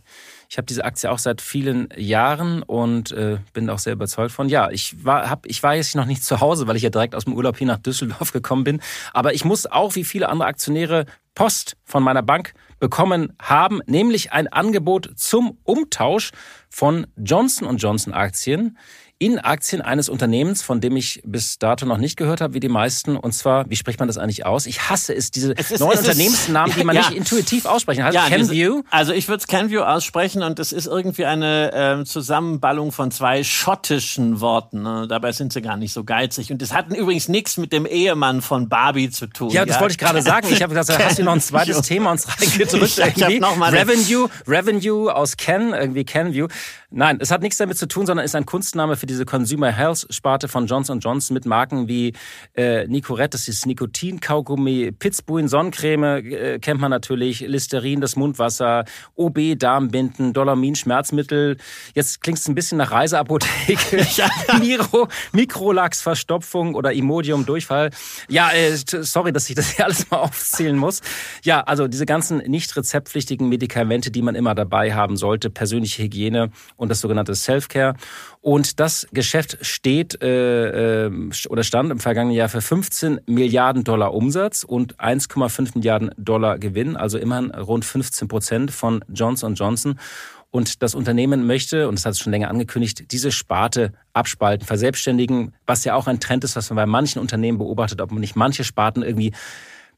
Speaker 1: ich habe diese Aktie auch seit vielen Jahren und äh, bin auch sehr überzeugt von. Ja, ich war, hab, ich war jetzt noch nicht zu Hause, weil ich ja direkt aus dem Urlaub hier nach Düsseldorf gekommen bin. Aber ich muss auch wie viele andere Aktionäre Post von meiner Bank bekommen haben, nämlich ein Angebot zum Umtausch von Johnson Johnson Aktien in Aktien eines Unternehmens, von dem ich bis dato noch nicht gehört habe, wie die meisten. Und zwar, wie spricht man das eigentlich aus? Ich hasse es, diese es ist, neuen es Unternehmensnamen, die man ja. nicht intuitiv aussprechen kann.
Speaker 2: Ja, Canview. Also ich würde es Canview aussprechen und es ist irgendwie eine äh, Zusammenballung von zwei schottischen Worten. Ne? Dabei sind sie gar nicht so geizig. Und das hatten übrigens nichts mit dem Ehemann von Barbie zu tun.
Speaker 1: Ja, das ja? wollte ich gerade sagen. Ich habe gesagt, hast du noch ein zweites Thema uns reingedrückt? Ich, ich noch mal Revenue, Revenue aus Ken, irgendwie Canview. Nein, es hat nichts damit zu tun, sondern ist ein Kunstname für diese Consumer Health Sparte von Johnson Johnson mit Marken wie äh, Nicorette, das ist Nikotin-Kaugummi, Pitzbuin Sonnencreme äh, kennt man natürlich, Listerin, das Mundwasser, OB Darmbinden, Dolamin Schmerzmittel. Jetzt klingt es ein bisschen nach Reiseapotheke. Miro, Mikrolax Verstopfung oder Imodium Durchfall. Ja, äh, sorry, dass ich das hier alles mal aufzählen muss. Ja, also diese ganzen nicht rezeptpflichtigen Medikamente, die man immer dabei haben sollte, persönliche Hygiene und das sogenannte Self-Care. Und das Geschäft steht äh, äh, oder stand im vergangenen Jahr für 15 Milliarden Dollar Umsatz und 1,5 Milliarden Dollar Gewinn, also immerhin rund 15 Prozent von Johnson Johnson. Und das Unternehmen möchte, und das hat es schon länger angekündigt, diese Sparte abspalten, verselbstständigen, was ja auch ein Trend ist, was man bei manchen Unternehmen beobachtet, ob man nicht manche Sparten irgendwie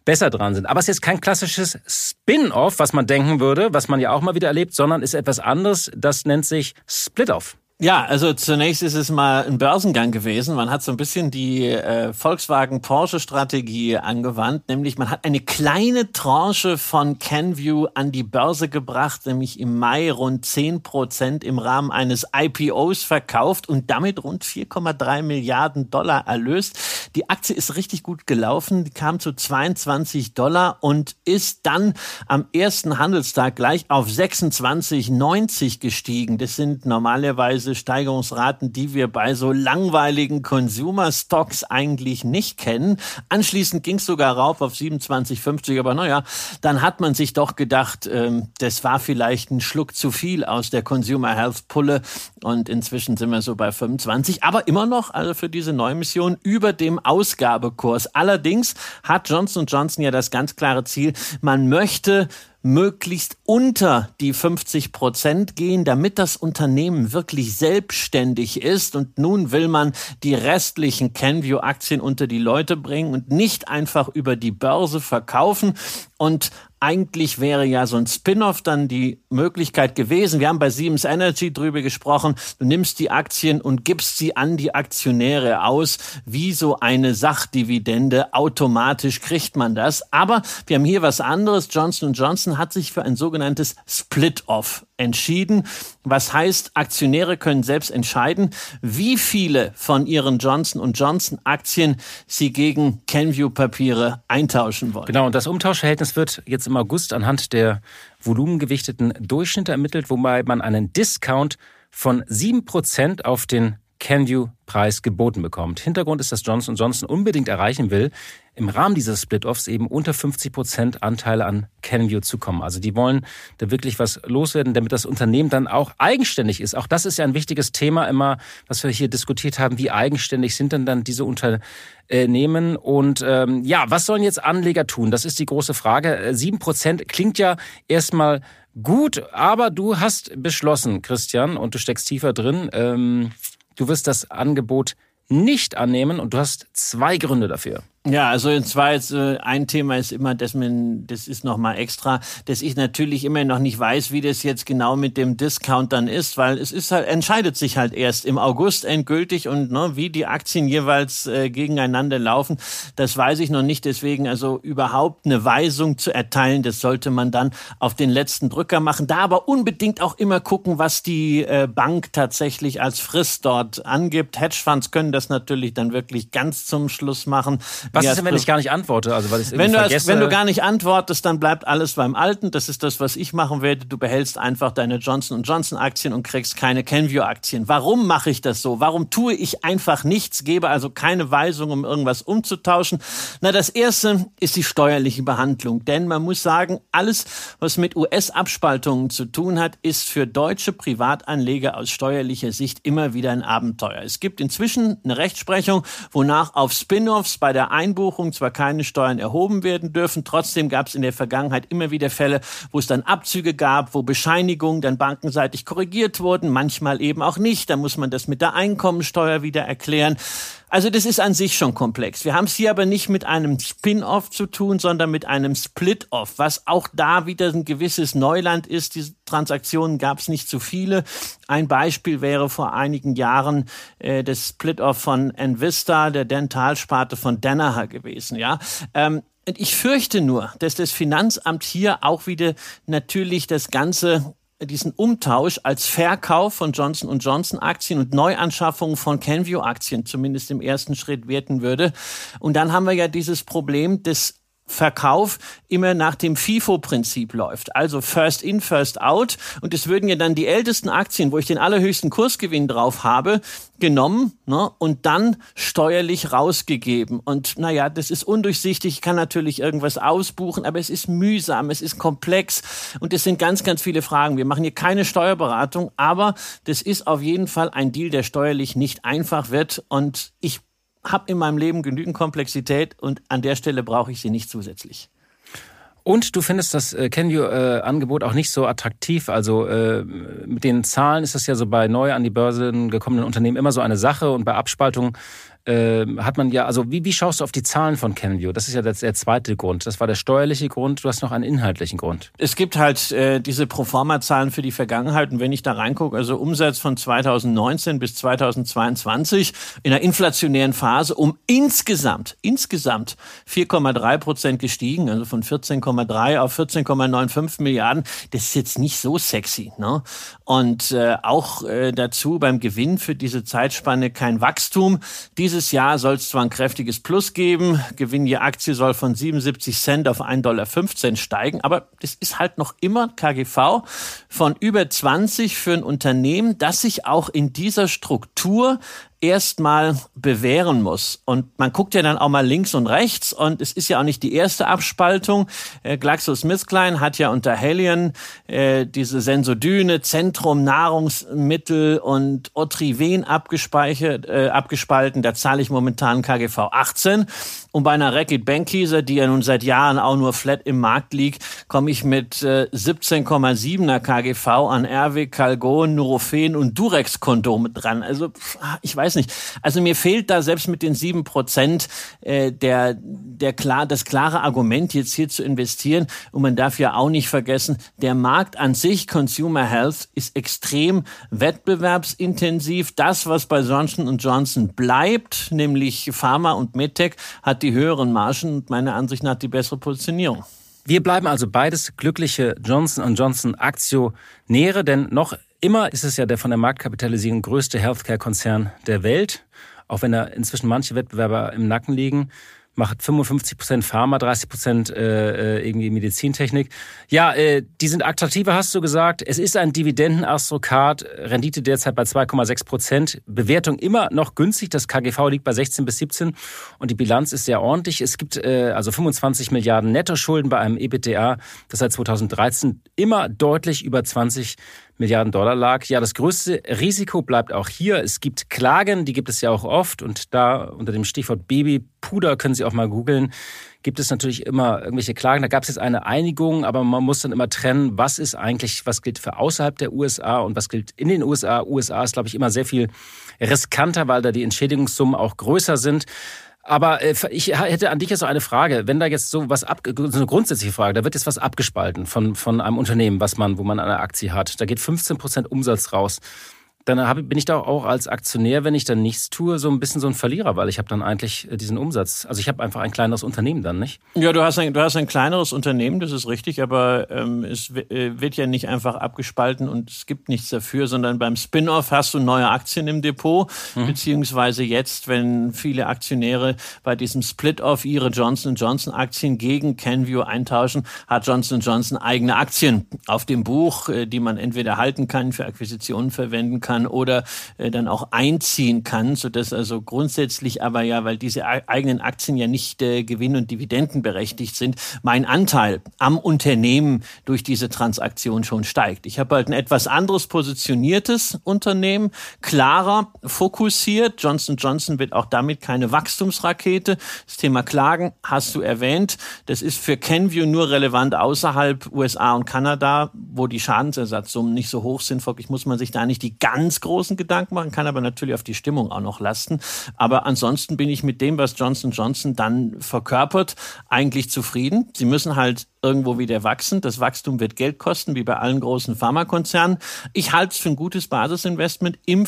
Speaker 1: besser dran sind. Aber es ist jetzt kein klassisches Spin-off, was man denken würde, was man ja auch mal wieder erlebt, sondern ist etwas anderes. Das nennt sich Split-off.
Speaker 2: Ja, also zunächst ist es mal ein Börsengang gewesen. Man hat so ein bisschen die äh, Volkswagen-Porsche-Strategie angewandt, nämlich man hat eine kleine Tranche von Canview an die Börse gebracht, nämlich im Mai rund 10 Prozent im Rahmen eines IPOs verkauft und damit rund 4,3 Milliarden Dollar erlöst. Die Aktie ist richtig gut gelaufen, die kam zu 22 Dollar und ist dann am ersten Handelstag gleich auf 26,90 gestiegen. Das sind normalerweise diese Steigerungsraten, die wir bei so langweiligen Consumer Stocks eigentlich nicht kennen. Anschließend ging es sogar rauf auf 27,50, aber naja, dann hat man sich doch gedacht, ähm, das war vielleicht ein Schluck zu viel aus der Consumer Health Pulle und inzwischen sind wir so bei 25, aber immer noch, also für diese neue Mission, über dem Ausgabekurs. Allerdings hat Johnson Johnson ja das ganz klare Ziel, man möchte möglichst unter die 50 Prozent gehen, damit das Unternehmen wirklich selbstständig ist. Und nun will man die restlichen Canview-Aktien unter die Leute bringen und nicht einfach über die Börse verkaufen. Und eigentlich wäre ja so ein Spin-off dann die Möglichkeit gewesen. Wir haben bei Siemens Energy drüber gesprochen. Du nimmst die Aktien und gibst sie an die Aktionäre aus. Wie so eine Sachdividende. Automatisch kriegt man das. Aber wir haben hier was anderes. Johnson Johnson hat sich für ein sogenanntes Split-off entschieden. Was heißt, Aktionäre können selbst entscheiden, wie viele von ihren Johnson Johnson Aktien sie gegen Kenview Papiere eintauschen wollen.
Speaker 1: Genau. Und das Umtauschverhältnis wird jetzt im August anhand der volumengewichteten Durchschnitte ermittelt, wobei man einen Discount von 7% auf den Canview-Preis geboten bekommt. Hintergrund ist, dass Johnson Johnson unbedingt erreichen will, im Rahmen dieses Split-Offs eben unter 50 Prozent Anteile an Canview zu kommen. Also die wollen da wirklich was loswerden, damit das Unternehmen dann auch eigenständig ist. Auch das ist ja ein wichtiges Thema immer, was wir hier diskutiert haben. Wie eigenständig sind denn dann diese Unternehmen? Und ähm, ja, was sollen jetzt Anleger tun? Das ist die große Frage. Sieben Prozent klingt ja erstmal gut, aber du hast beschlossen, Christian, und du steckst tiefer drin. Ähm, Du wirst das Angebot nicht annehmen und du hast zwei Gründe dafür.
Speaker 2: Ja, also und zwar jetzt, äh, ein Thema ist immer, dass man, das ist nochmal extra, dass ich natürlich immer noch nicht weiß, wie das jetzt genau mit dem Discount dann ist, weil es ist halt, entscheidet sich halt erst im August endgültig und ne, wie die Aktien jeweils äh, gegeneinander laufen, das weiß ich noch nicht. Deswegen also überhaupt eine Weisung zu erteilen, das sollte man dann auf den letzten Drücker machen. Da aber unbedingt auch immer gucken, was die äh, Bank tatsächlich als Frist dort angibt. Hedgefonds können das natürlich dann wirklich ganz zum Schluss machen.
Speaker 1: Was ist denn, wenn ich gar nicht antworte? Also, weil
Speaker 2: wenn, du vergesse? wenn du gar nicht antwortest, dann bleibt alles beim Alten. Das ist das, was ich machen werde. Du behältst einfach deine Johnson Johnson Aktien und kriegst keine Kenvue Aktien. Warum mache ich das so? Warum tue ich einfach nichts, gebe also keine Weisung, um irgendwas umzutauschen? Na, das erste ist die steuerliche Behandlung. Denn man muss sagen, alles, was mit US-Abspaltungen zu tun hat, ist für deutsche Privatanleger aus steuerlicher Sicht immer wieder ein Abenteuer. Es gibt inzwischen eine Rechtsprechung, wonach auf Spin-offs bei der Einbuchung zwar keine Steuern erhoben werden dürfen, trotzdem gab es in der Vergangenheit immer wieder Fälle, wo es dann Abzüge gab, wo Bescheinigungen dann bankenseitig korrigiert wurden, manchmal eben auch nicht. Da muss man das mit der Einkommensteuer wieder erklären. Also das ist an sich schon komplex. Wir haben es hier aber nicht mit einem Spin-off zu tun, sondern mit einem Split-off, was auch da wieder ein gewisses Neuland ist. Diese Transaktionen gab es nicht zu viele. Ein Beispiel wäre vor einigen Jahren äh, das Split-off von Envista, der Dentalsparte von Danaher gewesen. Ja. Ähm, und ich fürchte nur, dass das Finanzamt hier auch wieder natürlich das Ganze diesen Umtausch als Verkauf von Johnson Johnson Aktien und Neuanschaffung von Canview Aktien zumindest im ersten Schritt werten würde. Und dann haben wir ja dieses Problem des Verkauf immer nach dem FIFO-Prinzip läuft. Also first in, first out. Und es würden ja dann die ältesten Aktien, wo ich den allerhöchsten Kursgewinn drauf habe, genommen ne, und dann steuerlich rausgegeben. Und naja, das ist undurchsichtig. Ich kann natürlich irgendwas ausbuchen, aber es ist mühsam, es ist komplex und es sind ganz, ganz viele Fragen. Wir machen hier keine Steuerberatung, aber das ist auf jeden Fall ein Deal, der steuerlich nicht einfach wird. Und ich habe in meinem Leben genügend Komplexität und an der Stelle brauche ich sie nicht zusätzlich.
Speaker 1: Und du findest das äh, Can-You-Angebot auch nicht so attraktiv. Also äh, mit den Zahlen ist das ja so bei neu an die Börse gekommenen Unternehmen immer so eine Sache und bei Abspaltung äh, hat man ja, also wie, wie schaust du auf die Zahlen von CanView? Das ist ja der, der zweite Grund. Das war der steuerliche Grund. Du hast noch einen inhaltlichen Grund.
Speaker 2: Es gibt halt äh, diese Proforma-Zahlen für die Vergangenheit. Und wenn ich da reingucke, also Umsatz von 2019 bis 2022 in einer inflationären Phase um insgesamt, insgesamt 4,3 Prozent gestiegen, also von 14,3 auf 14,95 Milliarden. Das ist jetzt nicht so sexy. Ne? Und äh, auch äh, dazu beim Gewinn für diese Zeitspanne kein Wachstum. Diese dieses Jahr soll es zwar ein kräftiges Plus geben, Gewinn je Aktie soll von 77 Cent auf 1,15 Dollar steigen, aber das ist halt noch immer KGV von über 20 für ein Unternehmen, das sich auch in dieser Struktur erstmal bewähren muss. Und man guckt ja dann auch mal links und rechts und es ist ja auch nicht die erste Abspaltung. Äh, GlaxoSmithKline hat ja unter Helion äh, diese Sensodyne, Zentrum Nahrungsmittel und Otriven abgespeichert, äh, abgespalten. Da zahle ich momentan KGV 18. Und bei einer Reckitt Benckiser, die ja nun seit Jahren auch nur flat im Markt liegt, komme ich mit äh, 17,7er KGV an RW, Calgon, Nurofen und Durex-Kondome dran. Also pff, ich weiß nicht. Also mir fehlt da selbst mit den sieben Prozent äh, der, der klar, das klare Argument, jetzt hier zu investieren. Und man darf ja auch nicht vergessen, der Markt an sich, Consumer Health, ist extrem wettbewerbsintensiv. Das, was bei Johnson Johnson bleibt, nämlich Pharma und MedTech, hat die höheren Margen und meiner Ansicht nach die bessere Positionierung.
Speaker 1: Wir bleiben also beides glückliche Johnson Johnson Aktionäre, denn noch Immer ist es ja der von der Marktkapitalisierung größte Healthcare-Konzern der Welt, auch wenn da inzwischen manche Wettbewerber im Nacken liegen macht 55 Prozent Pharma, 30 Prozent äh, äh, irgendwie Medizintechnik. Ja, äh, die sind attraktiver, hast du gesagt. Es ist ein Dividendenastrokat, Rendite derzeit bei 2,6 Prozent. Bewertung immer noch günstig. Das KGV liegt bei 16 bis 17 und die Bilanz ist sehr ordentlich. Es gibt äh, also 25 Milliarden Nettoschulden bei einem EBITDA, das seit 2013 immer deutlich über 20 Milliarden Dollar lag. Ja, das größte Risiko bleibt auch hier. Es gibt Klagen, die gibt es ja auch oft. Und da unter dem Stichwort Babypuder können Sie auch mal googeln gibt es natürlich immer irgendwelche Klagen. Da gab es jetzt eine Einigung, aber man muss dann immer trennen, was ist eigentlich, was gilt für außerhalb der USA und was gilt in den USA. USA ist, glaube ich, immer sehr viel riskanter, weil da die Entschädigungssummen auch größer sind. Aber äh, ich hätte an dich jetzt so eine Frage. Wenn da jetzt so was ab, so eine grundsätzliche Frage, da wird jetzt was abgespalten von, von einem Unternehmen, was man, wo man eine Aktie hat. Da geht 15 Prozent Umsatz raus dann hab, bin ich da auch als Aktionär, wenn ich dann nichts tue, so ein bisschen so ein Verlierer, weil ich habe dann eigentlich äh, diesen Umsatz. Also ich habe einfach ein kleineres Unternehmen dann, nicht?
Speaker 2: Ja, du hast ein, du hast ein kleineres Unternehmen, das ist richtig, aber ähm, es äh, wird ja nicht einfach abgespalten und es gibt nichts dafür, sondern beim Spin-off hast du neue Aktien im Depot, mhm. beziehungsweise jetzt, wenn viele Aktionäre bei diesem Split-off ihre Johnson Johnson Aktien gegen Canview eintauschen, hat Johnson Johnson eigene Aktien auf dem Buch, äh, die man entweder halten kann, für Akquisitionen verwenden kann kann oder äh, dann auch einziehen kann, so dass also grundsätzlich aber ja, weil diese eigenen Aktien ja nicht äh, gewinn- und dividendenberechtigt sind, mein Anteil am Unternehmen durch diese Transaktion schon steigt. Ich habe halt ein etwas anderes positioniertes Unternehmen, klarer fokussiert. Johnson Johnson wird auch damit keine Wachstumsrakete. Das Thema Klagen hast du erwähnt. Das ist für Kenview nur relevant außerhalb USA und Kanada, wo die Schadensersatzsummen nicht so hoch sind. Folglich muss man sich da nicht die ganze ganz großen Gedanken machen, kann aber natürlich auf die Stimmung auch noch lasten. Aber ansonsten bin ich mit dem, was Johnson Johnson dann verkörpert, eigentlich zufrieden. Sie müssen halt irgendwo wieder wachsen. Das Wachstum wird Geld kosten, wie bei allen großen Pharmakonzernen. Ich halte es für ein gutes Basisinvestment im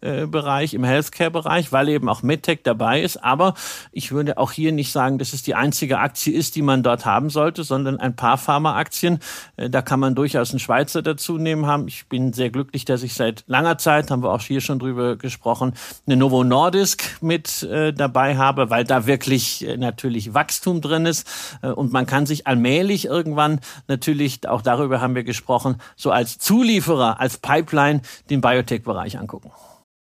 Speaker 2: Pharma-Bereich, im Healthcare-Bereich, weil eben auch MedTech dabei ist. Aber ich würde auch hier nicht sagen, dass es die einzige Aktie ist, die man dort haben sollte, sondern ein paar Pharma-Aktien. Äh, da kann man durchaus einen Schweizer dazu nehmen haben. Ich bin sehr glücklich, dass ich seit langer Zeit, haben wir auch hier schon drüber gesprochen, eine Novo Nordisk mit äh, dabei habe, weil da wirklich äh, natürlich Wachstum drin ist. und man kann sich allmählich irgendwann natürlich, auch darüber haben wir gesprochen, so als Zulieferer, als Pipeline den Biotech-Bereich angucken.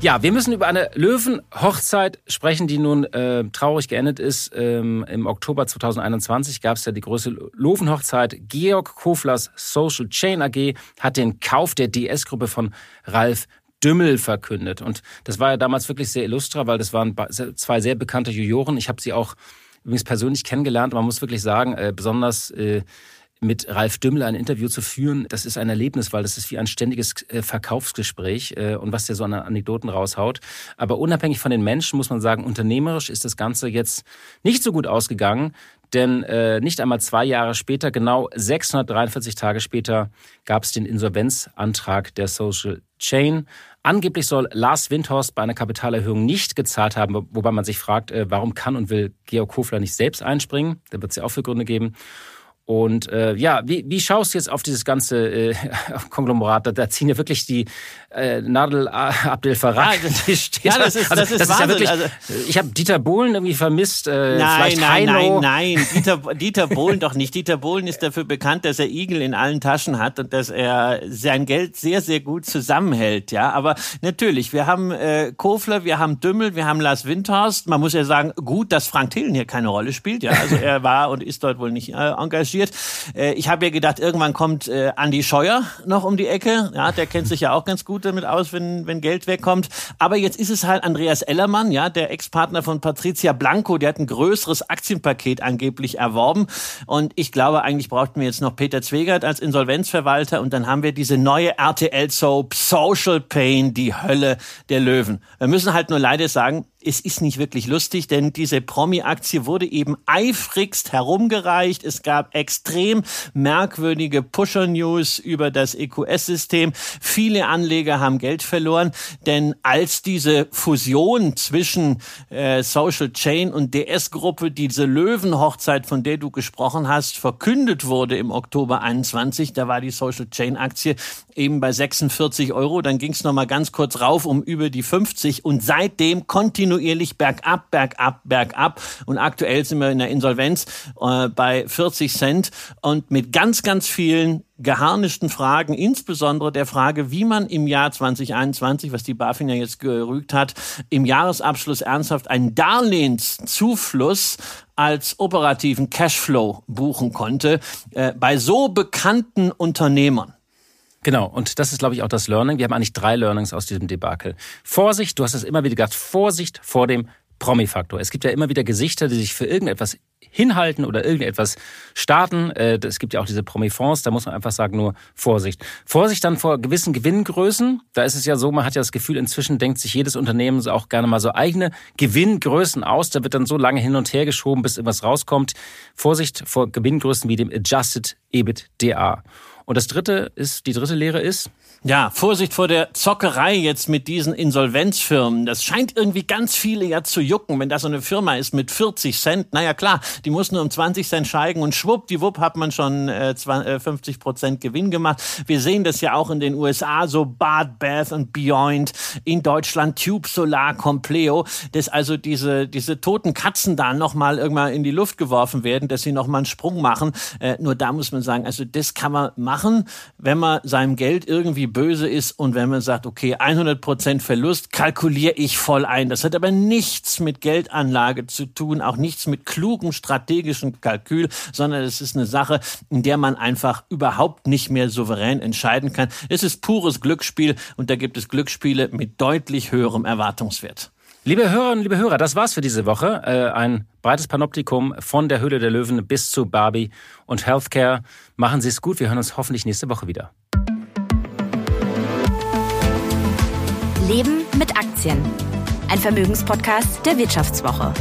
Speaker 1: Ja, wir müssen über eine Löwenhochzeit sprechen, die nun äh, traurig geendet ist. Ähm, Im Oktober 2021 gab es ja die größte Löwenhochzeit. Georg Koflers Social Chain AG hat den Kauf der DS-Gruppe von Ralf Dümmel verkündet. Und das war ja damals wirklich sehr illustra, weil das waren zwei sehr bekannte Juroren. Ich habe sie auch übrigens persönlich kennengelernt. Man muss wirklich sagen, äh, besonders äh, mit Ralf Dümmel ein Interview zu führen, das ist ein Erlebnis, weil das ist wie ein ständiges äh, Verkaufsgespräch äh, und was der so an Anekdoten raushaut. Aber unabhängig von den Menschen muss man sagen, unternehmerisch ist das Ganze jetzt nicht so gut ausgegangen, denn äh, nicht einmal zwei Jahre später, genau 643 Tage später, gab es den Insolvenzantrag der Social Chain. Angeblich soll Lars Windhorst bei einer Kapitalerhöhung nicht gezahlt haben, wobei man sich fragt, warum kann und will Georg Kofler nicht selbst einspringen? Da wird es ja auch für Gründe geben. Und äh, ja, wie, wie schaust du jetzt auf dieses ganze äh, Konglomerat? Da, da ziehen ja wirklich die äh, Nadel Abdel Farag. Ja, das,
Speaker 2: ja, das ist, also, das ist, das ist ja wirklich. Also,
Speaker 1: ich habe Dieter Bohlen irgendwie vermisst.
Speaker 2: Äh, nein, nein, nein, nein, Dieter, Dieter Bohlen doch nicht. Dieter Bohlen ist dafür bekannt, dass er Igel in allen Taschen hat und dass er sein Geld sehr, sehr gut zusammenhält. Ja, aber natürlich, wir haben äh, Kofler, wir haben Dümmel, wir haben Lars Windhorst. Man muss ja sagen, gut, dass Frank Thelen hier keine Rolle spielt. Ja, also er war und ist dort wohl nicht äh, engagiert recherchiert. Äh, ich habe ja gedacht, irgendwann kommt äh, Andi Scheuer noch um die Ecke. Ja, der kennt sich ja auch ganz gut damit aus, wenn, wenn Geld wegkommt. Aber jetzt ist es halt Andreas Ellermann, ja, der Ex-Partner von Patricia Blanco, der hat ein größeres Aktienpaket angeblich erworben. Und ich glaube, eigentlich brauchten wir jetzt noch Peter Zwegert als Insolvenzverwalter und dann haben wir diese neue RTL-Soap Social Pain, die Hölle der Löwen. Wir müssen halt nur leider sagen, es ist nicht wirklich lustig, denn diese Promi-Aktie wurde eben eifrigst herumgereicht. Es gab extrem merkwürdige Pusher-News über das EQS-System. Viele Anleger haben Geld verloren, denn als diese Fusion zwischen äh, Social Chain und DS-Gruppe, diese Löwenhochzeit, von der du gesprochen hast, verkündet wurde im Oktober 21, da war die Social Chain-Aktie eben bei 46 Euro. Dann ging es nochmal ganz kurz rauf um über die 50 und seitdem kontinuierlich kontinuierlich bergab, bergab, bergab. Und aktuell sind wir in der Insolvenz äh, bei 40 Cent und mit ganz, ganz vielen geharnischten Fragen, insbesondere der Frage, wie man im Jahr 2021, was die BaFin ja jetzt gerügt hat, im Jahresabschluss ernsthaft einen Darlehenszufluss als operativen Cashflow buchen konnte äh, bei so bekannten Unternehmern.
Speaker 1: Genau, und das ist, glaube ich, auch das Learning. Wir haben eigentlich drei Learnings aus diesem Debakel. Vorsicht, du hast es immer wieder gesagt, Vorsicht vor dem Promi-Faktor. Es gibt ja immer wieder Gesichter, die sich für irgendetwas hinhalten oder irgendetwas starten. Äh, es gibt ja auch diese Promi-Fonds, da muss man einfach sagen, nur Vorsicht. Vorsicht dann vor gewissen Gewinngrößen. Da ist es ja so, man hat ja das Gefühl, inzwischen denkt sich jedes Unternehmen auch gerne mal so eigene Gewinngrößen aus. Da wird dann so lange hin und her geschoben, bis irgendwas rauskommt. Vorsicht vor Gewinngrößen wie dem Adjusted EBITDA. Und das dritte ist, die dritte Lehre ist,
Speaker 2: ja, Vorsicht vor der Zockerei jetzt mit diesen Insolvenzfirmen. Das scheint irgendwie ganz viele ja zu jucken, wenn da so eine Firma ist mit 40 Cent. Naja, klar, die muss nur um 20 Cent steigen und schwuppdiwupp hat man schon äh, 50 äh, Prozent Gewinn gemacht. Wir sehen das ja auch in den USA, so Bad, Bath und Beyond. In Deutschland Tube Solar Compleo, dass also diese, diese toten Katzen da nochmal irgendwann in die Luft geworfen werden, dass sie nochmal einen Sprung machen. Äh, nur da muss man sagen, also das kann man machen, wenn man seinem Geld irgendwie böse ist und wenn man sagt, okay, 100% Verlust kalkuliere ich voll ein. Das hat aber nichts mit Geldanlage zu tun, auch nichts mit klugem strategischen Kalkül, sondern es ist eine Sache, in der man einfach überhaupt nicht mehr souverän entscheiden kann. Es ist pures Glücksspiel und da gibt es Glücksspiele mit deutlich höherem Erwartungswert.
Speaker 1: Liebe Hörerinnen, liebe Hörer, das war's für diese Woche. Äh, ein breites Panoptikum von der Höhle der Löwen bis zu Barbie und Healthcare. Machen Sie es gut. Wir hören uns hoffentlich nächste Woche wieder.
Speaker 5: Leben mit Aktien. Ein Vermögenspodcast der Wirtschaftswoche.